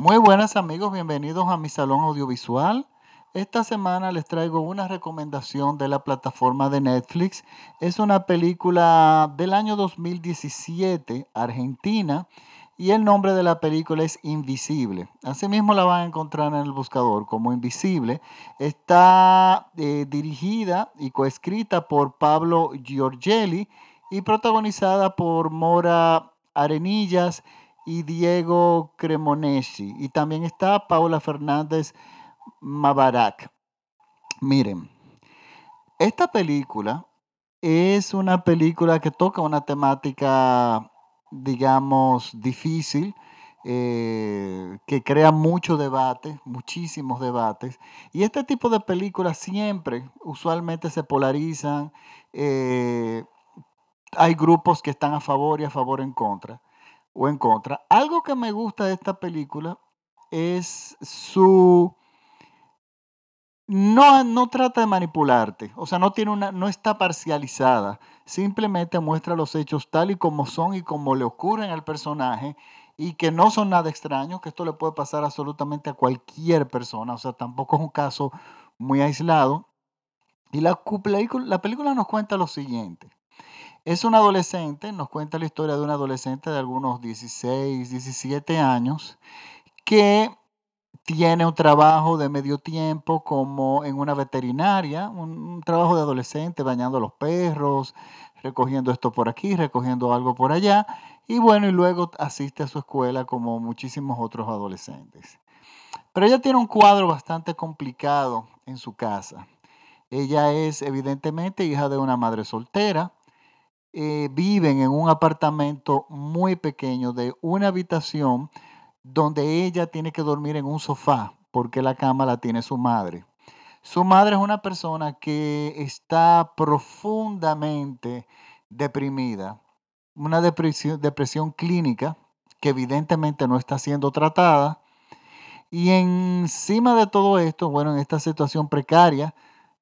Muy buenas amigos, bienvenidos a mi salón audiovisual. Esta semana les traigo una recomendación de la plataforma de Netflix. Es una película del año 2017, Argentina, y el nombre de la película es Invisible. Asimismo la van a encontrar en el buscador como Invisible. Está eh, dirigida y coescrita por Pablo Giorgelli y protagonizada por Mora Arenillas y Diego Cremonesi. Y también está Paula Fernández Mabarak. Miren, esta película es una película que toca una temática, digamos, difícil, eh, que crea mucho debate, muchísimos debates. Y este tipo de películas siempre, usualmente se polarizan. Eh, hay grupos que están a favor y a favor en contra o en contra. Algo que me gusta de esta película es su no, no trata de manipularte, o sea, no tiene una, no está parcializada, simplemente muestra los hechos tal y como son y como le ocurren al personaje y que no son nada extraños, que esto le puede pasar absolutamente a cualquier persona, o sea, tampoco es un caso muy aislado. Y la, la película nos cuenta lo siguiente. Es un adolescente, nos cuenta la historia de un adolescente de algunos 16, 17 años, que tiene un trabajo de medio tiempo como en una veterinaria, un, trabajo de adolescente bañando a los perros, recogiendo esto por aquí, recogiendo algo por allá, y bueno, y luego asiste a su escuela como muchísimos otros adolescentes. Pero ella tiene un cuadro bastante complicado en su casa. Ella es evidentemente hija de una madre soltera, eh, viven en un apartamento muy pequeño de una habitación donde ella tiene que dormir en un sofá porque la cama la tiene su madre. Su madre es una persona que está profundamente deprimida, una depresión, depresión clínica que evidentemente no está siendo tratada. Y encima de todo esto, bueno, en esta situación precaria,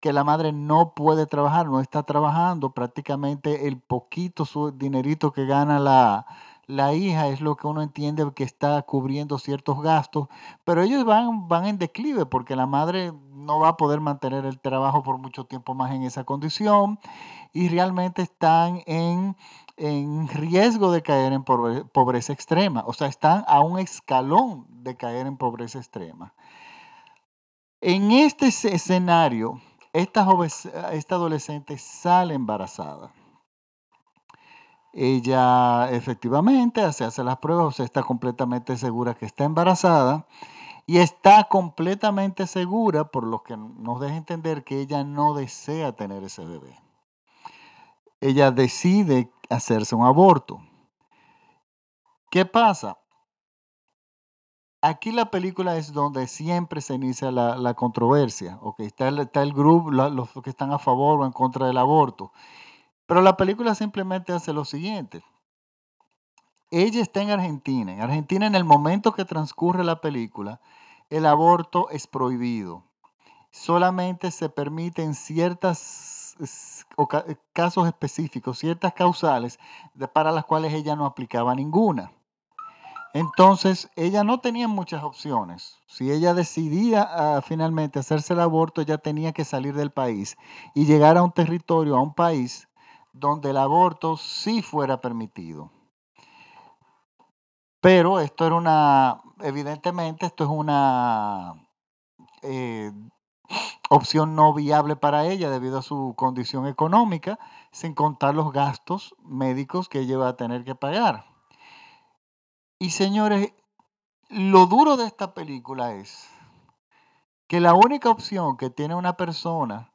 que la madre no puede trabajar, no está trabajando, prácticamente el poquito su dinerito que gana la, la hija es lo que uno entiende que está cubriendo ciertos gastos, pero ellos van, van en declive porque la madre no va a poder mantener el trabajo por mucho tiempo más en esa condición y realmente están en, en riesgo de caer en pobreza extrema, o sea, están a un escalón de caer en pobreza extrema. En este escenario, esta, esta adolescente sale embarazada. Ella efectivamente hace las pruebas, o está completamente segura que está embarazada y está completamente segura, por lo que nos deja entender que ella no desea tener ese bebé. Ella decide hacerse un aborto. ¿Qué pasa? Aquí la película es donde siempre se inicia la, controversia. Okay, está, el, grupo, los que están a favor o en contra del aborto. Pero la película simplemente hace lo siguiente. Ella está en Argentina. En Argentina, en el momento que transcurre la película, el aborto es prohibido. Solamente se permiten ciertos casos específicos, ciertas causales para las cuales ella no aplicaba ninguna. Entonces, ella no tenía muchas opciones. Si ella decidía ah, finalmente hacerse el aborto, ella tenía que salir del país y llegar a un territorio, a un país donde el aborto sí fuera permitido. Pero esto era una, evidentemente, esto es una eh, opción no viable para ella debido a su condición económica, sin contar los gastos médicos que ella va a tener que pagar. Y señores, lo duro de esta película es que la única opción que tiene una persona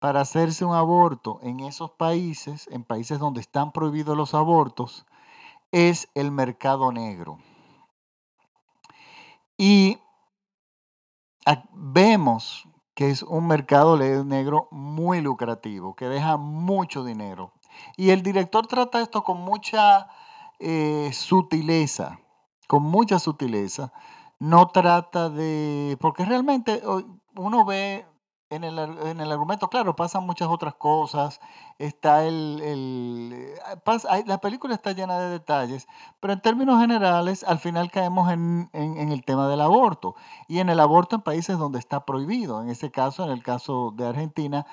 para hacerse un aborto en esos países, en países donde están prohibidos los abortos, es el mercado negro. Y vemos que es un mercado negro muy lucrativo, que deja mucho dinero. Y el director trata esto con mucha eh, sutileza, con mucha sutileza. No trata de, porque realmente uno ve en el, en el argumento, claro, pasan muchas otras cosas. Está el, el eh, pasa- la película está llena de detalles, pero en términos generales, al final caemos en, en- en el tema del aborto. Y en el aborto en países donde está prohibido. En ese caso, en el caso de Argentina,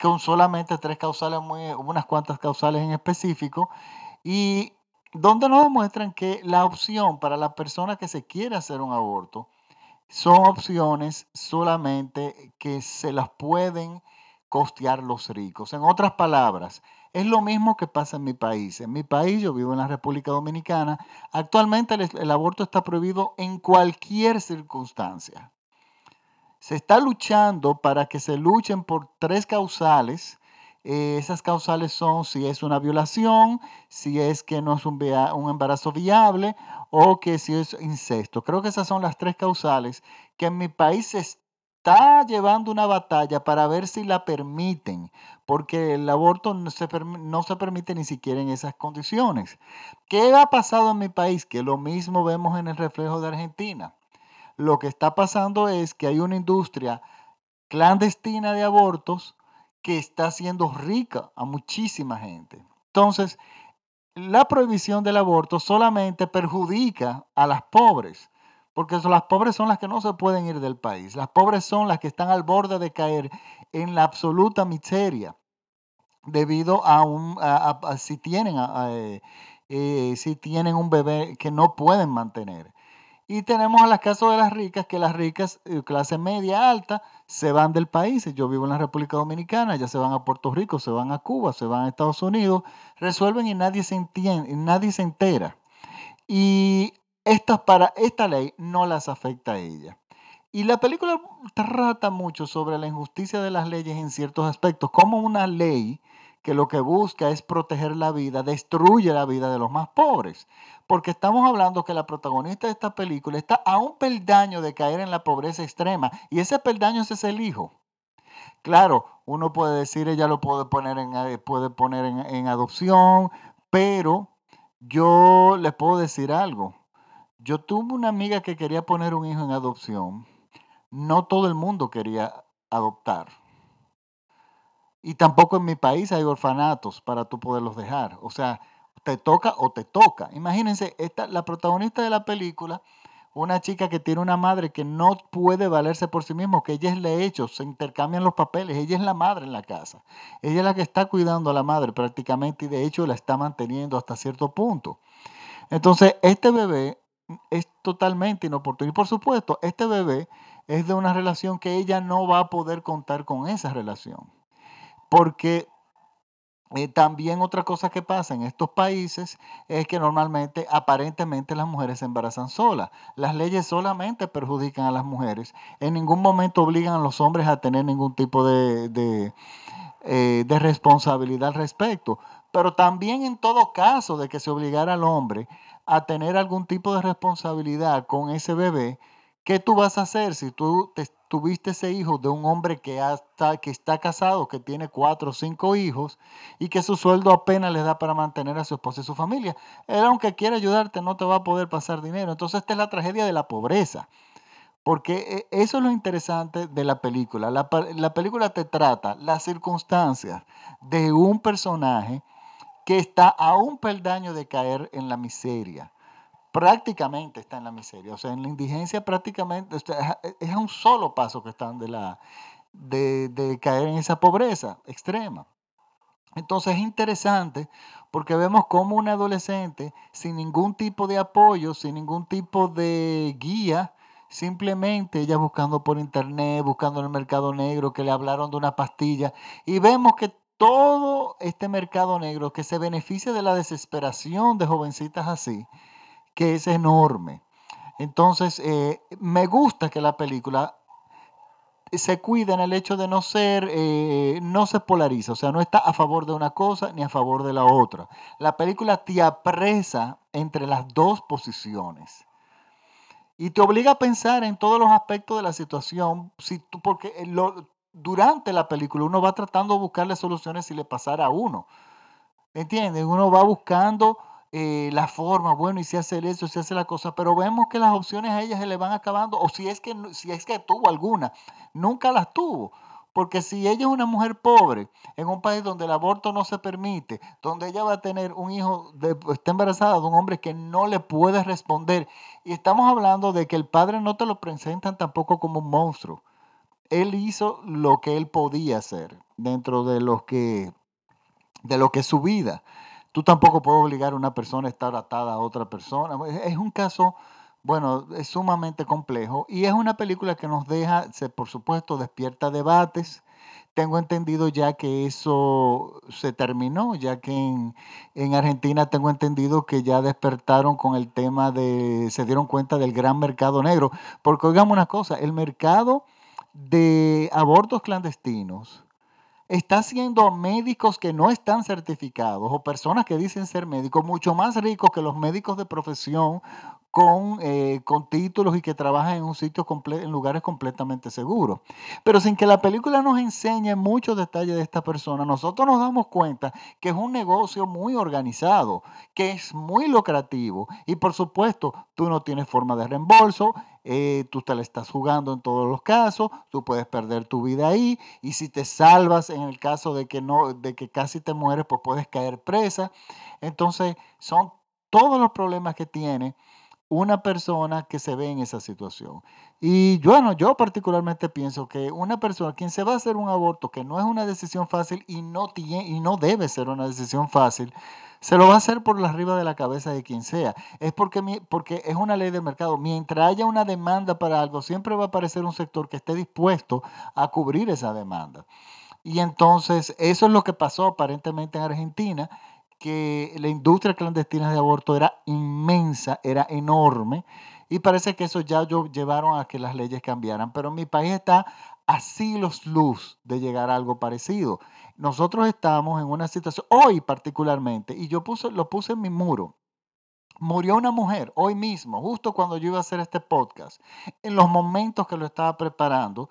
con solamente tres causales, muy, unas cuantas causales en específico, y donde nos demuestran que la opción para la persona que se quiere hacer un aborto son opciones solamente que se las pueden costear los ricos. En otras palabras, es lo mismo que pasa en mi país. En mi país, yo vivo en la República Dominicana, actualmente el, el aborto está prohibido en cualquier circunstancia. Se está luchando para que se luchen por tres causales. Eh, esas causales son si es una violación, si es que no es un, un embarazo viable o que si es incesto. Creo que esas son las tres causales que en mi país se está llevando una batalla para ver si la permiten, porque el aborto no se, no se permite ni siquiera en esas condiciones. ¿Qué ha pasado en mi país? Que lo mismo vemos en el reflejo de Argentina. Lo que está pasando es que hay una industria clandestina de abortos que está haciendo rica a muchísima gente. Entonces, la prohibición del aborto solamente perjudica a las pobres, porque las pobres son las que no se pueden ir del país. Las pobres son las que están al borde de caer en la absoluta miseria debido a un a- a- si tienen eh, eh, si tienen un bebé que no pueden mantener. Y tenemos a las casos de las ricas, que las ricas, eh, clase media alta, se van del país. Yo vivo en la República Dominicana, ya se van a Puerto Rico, se van a Cuba, se van a Estados Unidos, resuelven y nadie se entiende, y nadie se entera. Y estas para, esta ley no las afecta a ellas. Y la película trata mucho sobre la injusticia de las leyes en ciertos aspectos, como una ley que lo que busca es proteger la vida, destruye la vida de los más pobres. Porque estamos hablando que la protagonista de esta película está a un peldaño de caer en la pobreza extrema y ese peldaño es el hijo. Claro, uno puede decir, ella lo puede poner en, eh, puede poner en adopción, pero yo les puedo decir algo. Yo tuve una amiga que quería poner un hijo en adopción. No todo el mundo quería adoptar. Y tampoco en mi país hay orfanatos para tú poderlos dejar. O sea, te toca o te toca. Imagínense, esta, la protagonista de la película, una chica que tiene una madre que no puede valerse por sí misma, que ella es la hecho, se intercambian los papeles, ella es la madre en la casa. Ella es la que está cuidando a la madre prácticamente y de hecho la está manteniendo hasta cierto punto. Entonces, este bebé es totalmente inoportuno. Y por supuesto, este bebé es de una relación que ella no va a poder contar con esa relación. Porque eh, también otra cosa que pasa en estos países es que normalmente, aparentemente, las mujeres se embarazan solas. Las leyes solamente perjudican a las mujeres. En ningún momento obligan a los hombres a tener ningún tipo de, de, eh, de responsabilidad al respecto. Pero también en todo caso de que se obligara al hombre a tener algún tipo de responsabilidad con ese bebé, ¿qué tú vas a hacer si tú te, tuviste ese hijo de un hombre que, está casado, que tiene cuatro o cinco hijos y que su sueldo apenas le da para mantener a su esposa y su familia? Él, aunque quiera ayudarte, no te va a poder pasar dinero. Entonces, esta es la tragedia de la pobreza. Porque eh, eso es lo interesante de la película. La, la película te trata las circunstancias de un personaje que está a un peldaño de caer en la miseria. Prácticamente está en la miseria. O sea, en la indigencia prácticamente sea, es a un solo paso que están de, la, de, de caer en esa pobreza extrema. Entonces es interesante porque vemos como un adolescente sin ningún tipo de apoyo, sin ningún tipo de guía, simplemente ella buscando por internet, buscando en el mercado negro, que le hablaron de una pastilla, y vemos que todo este mercado negro que se beneficia de la desesperación de jovencitas así, que es enorme. Entonces, eh, me gusta que la película se cuida en el hecho de no ser, eh, no se polariza, o sea, no está a favor de una cosa ni a favor de la otra. La película te apresa entre las dos posiciones y te obliga a pensar en todos los aspectos de la situación, si tú, porque lo, durante la película uno va tratando de buscarle soluciones si le pasara a uno. ¿Entiendes? Uno va buscando eh, la forma, bueno, y si hace eso, si hace la cosa, pero vemos que las opciones a ellas se le van acabando, o si es que, si es que tuvo alguna, nunca las tuvo. Porque si ella es una mujer pobre, en un país donde el aborto no se permite, donde ella va a tener un hijo, está embarazada de un hombre que no le puede responder, y estamos hablando de que el padre no te lo presentan tampoco como un monstruo. Él hizo lo que él podía hacer dentro de lo que, de lo que es su vida. Tú tampoco puedes obligar a una persona a estar atada a otra persona. Es un caso bueno, es sumamente complejo y es una película que nos deja, por supuesto, despierta debates. Tengo entendido ya que eso se terminó, ya que en, en, Argentina tengo entendido que ya despertaron con el tema de, se dieron cuenta del gran mercado negro. Porque oigamos una cosa, el mercado de abortos clandestinos está haciendo médicos que no están certificados o personas que dicen ser médicos mucho más ricos que los médicos de profesión con, eh, con títulos y que trabajan en un sitio en lugares completamente seguros. Pero sin que la película nos enseñe muchos detalles de esta persona, nosotros nos damos cuenta que es un negocio muy organizado, que es muy lucrativo y por supuesto tú no tienes forma de reembolso, eh, tú te la estás jugando en todos los casos, tú puedes perder tu vida ahí y si te salvas en el caso de que no, de que casi te mueres, pues puedes caer presa. Entonces son todos los problemas que tiene una persona que se ve en esa situación. Y bueno, yo particularmente pienso que una persona, quien se va a hacer un aborto, que no es una decisión fácil y no, tiene, y no debe ser una decisión fácil, se lo va a hacer por arriba de la cabeza de quien sea. Es porque, porque es una ley de mercado. Mientras haya una demanda para algo, siempre va a aparecer un sector que esté dispuesto a cubrir esa demanda. Y entonces, eso es lo que pasó aparentemente en Argentina que la industria clandestina de aborto era inmensa, era enorme, y parece que eso ya llevaron a que las leyes cambiaran. Pero mi país está a siglos luz de llegar a algo parecido. Nosotros estamos en una situación, hoy particularmente, y yo puse, lo puse en mi muro, murió una mujer hoy mismo, justo cuando yo iba a hacer este podcast, en los momentos que lo estaba preparando,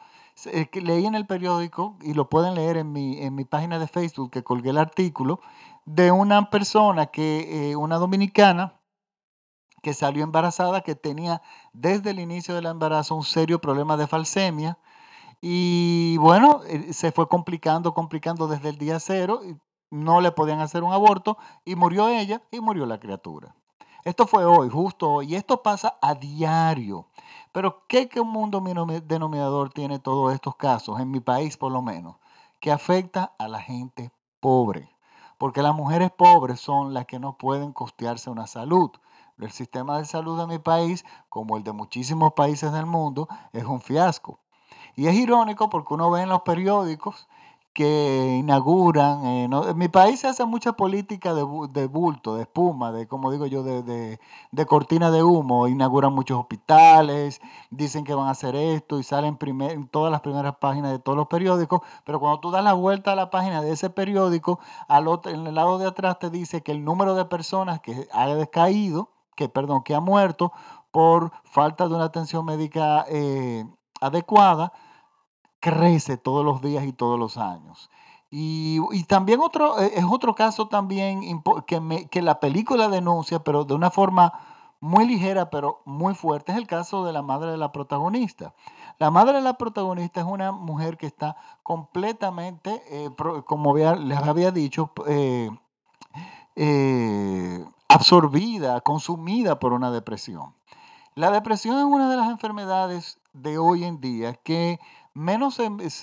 leí en el periódico, y lo pueden leer en mi, en mi página de Facebook, que colgué el artículo, de una persona que, eh, una dominicana, que salió embarazada, que tenía desde el inicio del embarazo un serio problema de falsemia. Y bueno, eh, se fue complicando, complicando desde el día cero. No le podían hacer un aborto y murió ella y murió la criatura. Esto fue hoy, justo hoy. Y esto pasa a diario. Pero ¿qué, qué mundo denominador tiene todos estos casos, en mi país por lo menos, que afecta a la gente pobre? porque las mujeres pobres son las que no pueden costearse una salud. El sistema de salud de mi país, como el de muchísimos países del mundo, es un fiasco. Y es irónico porque uno ve en los periódicos que inauguran. Eh, en mi país se hace mucha política de, bulto, de espuma, de, como digo yo, de, cortina de humo. Inauguran muchos hospitales, dicen que van a hacer esto y salen en todas las primeras páginas de todos los periódicos. Pero cuando tú das la vuelta a la página de ese periódico, al otro, en el lado de atrás te dice que el número de personas que ha descaído, que perdón, que ha muerto por falta de una atención médica eh, adecuada, crece todos los días y todos los años. Y, también otro, e, es otro caso también que, que la película denuncia, pero de una forma muy ligera, pero muy fuerte, es el caso de la madre de la protagonista. La madre de la protagonista es una mujer que está completamente, eh, como les había dicho, eh, eh, absorbida, consumida por una depresión. La depresión es una de las enfermedades de hoy en día que menos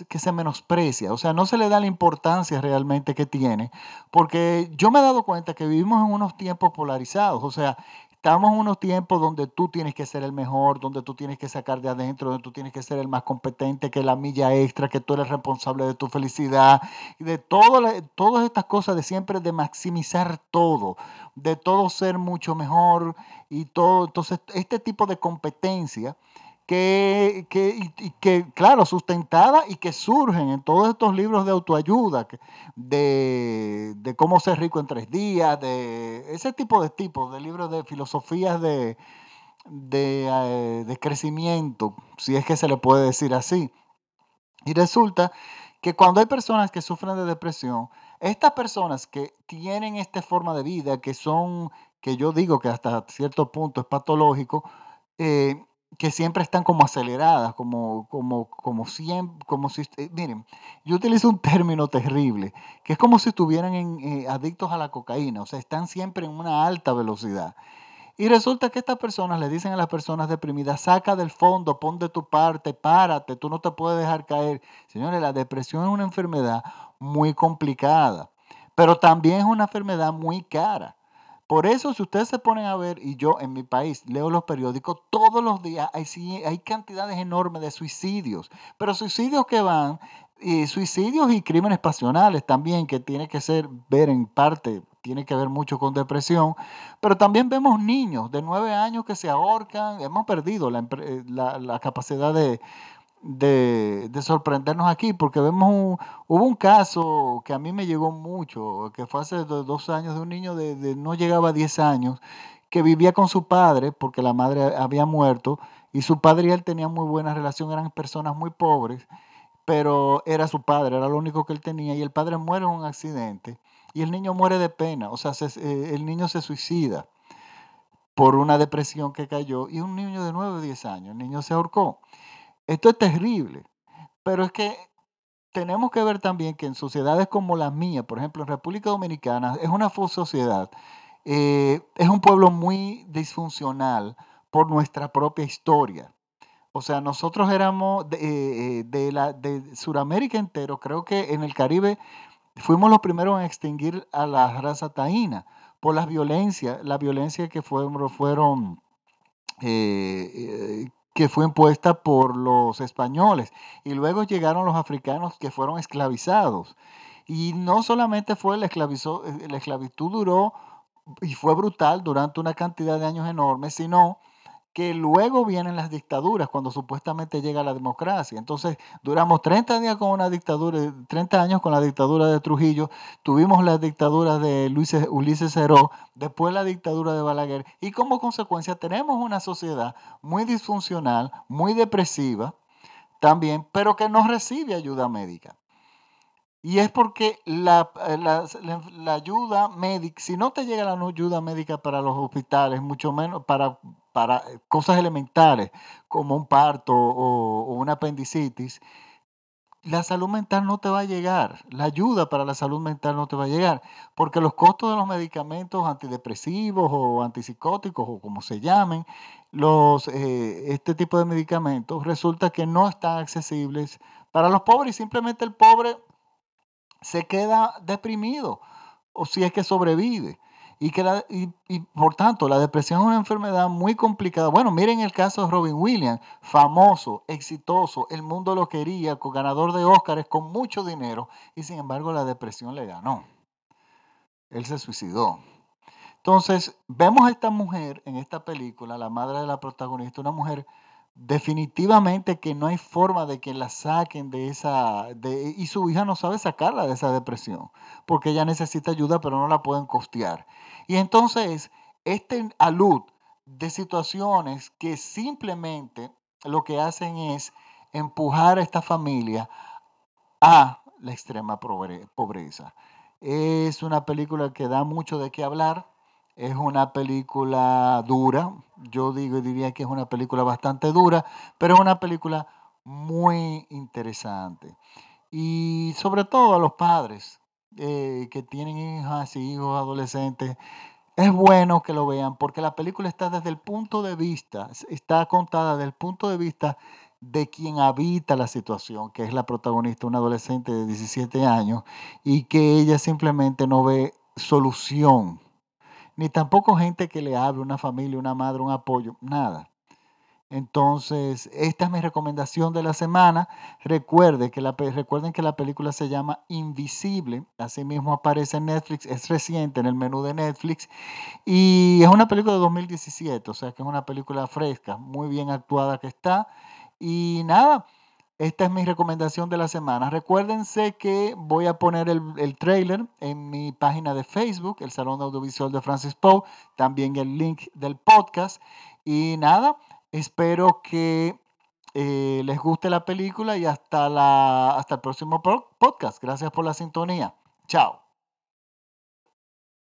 que se menosprecia, o sea, no se le da la importancia realmente que tiene, porque yo me he dado cuenta que vivimos en unos tiempos polarizados, o sea, estamos en unos tiempos donde tú tienes que ser el mejor, donde tú tienes que sacar de adentro, donde tú tienes que ser el más competente, que la milla extra, que tú eres responsable de tu felicidad, y de todo, todas estas cosas de siempre de maximizar todo, de todo ser mucho mejor y todo. Entonces, este tipo de competencia que, que, claro, sustentada y que surgen en todos estos libros de autoayuda, de, de, cómo ser rico en tres días, de ese tipo de tipos, de libros de filosofías de, de, eh, de crecimiento, si es que se le puede decir así. Y resulta que cuando hay personas que sufren de depresión, estas personas que tienen esta forma de vida, que son, que yo digo que hasta cierto punto es patológico, eh, que siempre están como aceleradas, como, como, como siempre, como si, eh, miren, yo utilizo un término terrible, que es como si estuvieran eh, adictos a la cocaína, o sea, están siempre en una alta velocidad. Y resulta que estas personas le dicen a las personas deprimidas, saca del fondo, pon de tu parte, párate, tú no te puedes dejar caer. Señores, la depresión es una enfermedad muy complicada, pero también es una enfermedad muy cara. Por eso, si ustedes se ponen a ver, y yo en mi país leo los periódicos, todos los días hay, hay cantidades enormes de suicidios, pero suicidios que van, y suicidios y crímenes pasionales también, que tiene que ser, ver en parte, tiene que ver mucho con depresión, pero también vemos niños de nueve años que se ahorcan, hemos perdido la, eh, la capacidad de, de, sorprendernos aquí, porque vemos hubo un caso que a mí me llegó mucho, que fue hace dos años, de un niño de, no llegaba a 10 años, que vivía con su padre, porque la madre había muerto, y su padre y él tenían muy buena relación, eran personas muy pobres, pero era su padre, era lo único que él tenía, y el padre muere en un accidente, y el niño muere de pena, o sea, eh, el niño se suicida por una depresión que cayó, y un niño de 9 o 10 años, el niño se ahorcó. Esto es terrible, pero es que tenemos que ver también que en sociedades como la mía, por ejemplo, en República Dominicana, es una sociedad, eh, es un pueblo muy disfuncional por nuestra propia historia. O sea, nosotros éramos de, eh, la, de Sudamérica entero, creo que en el Caribe fuimos los primeros en extinguir a la raza taína por las violencias, la violencia que fueron, eh, que fue impuesta por los españoles. Y luego llegaron los africanos que fueron esclavizados. Y no solamente fue la, la esclavitud duró y fue brutal durante una cantidad de años enormes, sino que luego vienen las dictaduras cuando supuestamente llega la democracia. Entonces, duramos 30 días con una dictadura, 30 años con la dictadura de Trujillo, tuvimos la dictadura de Luis, Ulises Ceró, después la dictadura de Balaguer y como consecuencia tenemos una sociedad muy disfuncional, muy depresiva también, pero que no recibe ayuda médica. Y es porque la, la, ayuda médica, si no te llega la ayuda médica para los hospitales, mucho menos para para eh, cosas elementales como un parto o, una apendicitis, la salud mental no te va a llegar, la ayuda para la salud mental no te va a llegar, porque los costos de los medicamentos antidepresivos o antipsicóticos o como se llamen, los, eh, este tipo de medicamentos resulta que no están accesibles para los pobres y simplemente el pobre se queda deprimido o si es que sobrevive. Y, que la, y, por tanto, la depresión es una enfermedad muy complicada. Bueno, miren el caso de Robin Williams, famoso, exitoso, el mundo lo quería, ganador de Óscares, con mucho dinero, y sin embargo la depresión le ganó. Él se suicidó. Entonces, vemos a esta mujer en esta película, la madre de la protagonista, una mujer definitivamente que no hay forma de que la saquen de esa, de, y su hija no sabe sacarla de esa depresión, porque ella necesita ayuda, pero no la pueden costear. Y entonces, este alud de situaciones que simplemente lo que hacen es empujar a esta familia a la extrema pobreza. Es una película que da mucho de qué hablar, es una película dura, yo digo diría que es una película bastante dura, pero es una película muy interesante. Y sobre todo a los padres eh, que tienen hijas y hijos adolescentes, es bueno que lo vean porque la película está desde el punto de vista, está contada desde el punto de vista de quien habita la situación, que es la protagonista, una adolescente de 17 años, y que ella simplemente no ve solución ni tampoco gente que le hable, una familia, una madre, un apoyo, nada. Entonces, esta es mi recomendación de la semana. Recuerde que la, recuerden que la película se llama Invisible, así mismo aparece en Netflix, es reciente en el menú de Netflix y es una película de 2017, o sea que es una película fresca, muy bien actuada que está. Y nada, esta es mi recomendación de la semana. Recuérdense que voy a poner el, el trailer en mi página de Facebook, el Salón Audiovisual de Francis Poe, también el link del podcast. Y nada, espero que eh, les guste la película y hasta, la, hasta el próximo podcast. Gracias por la sintonía. Chao.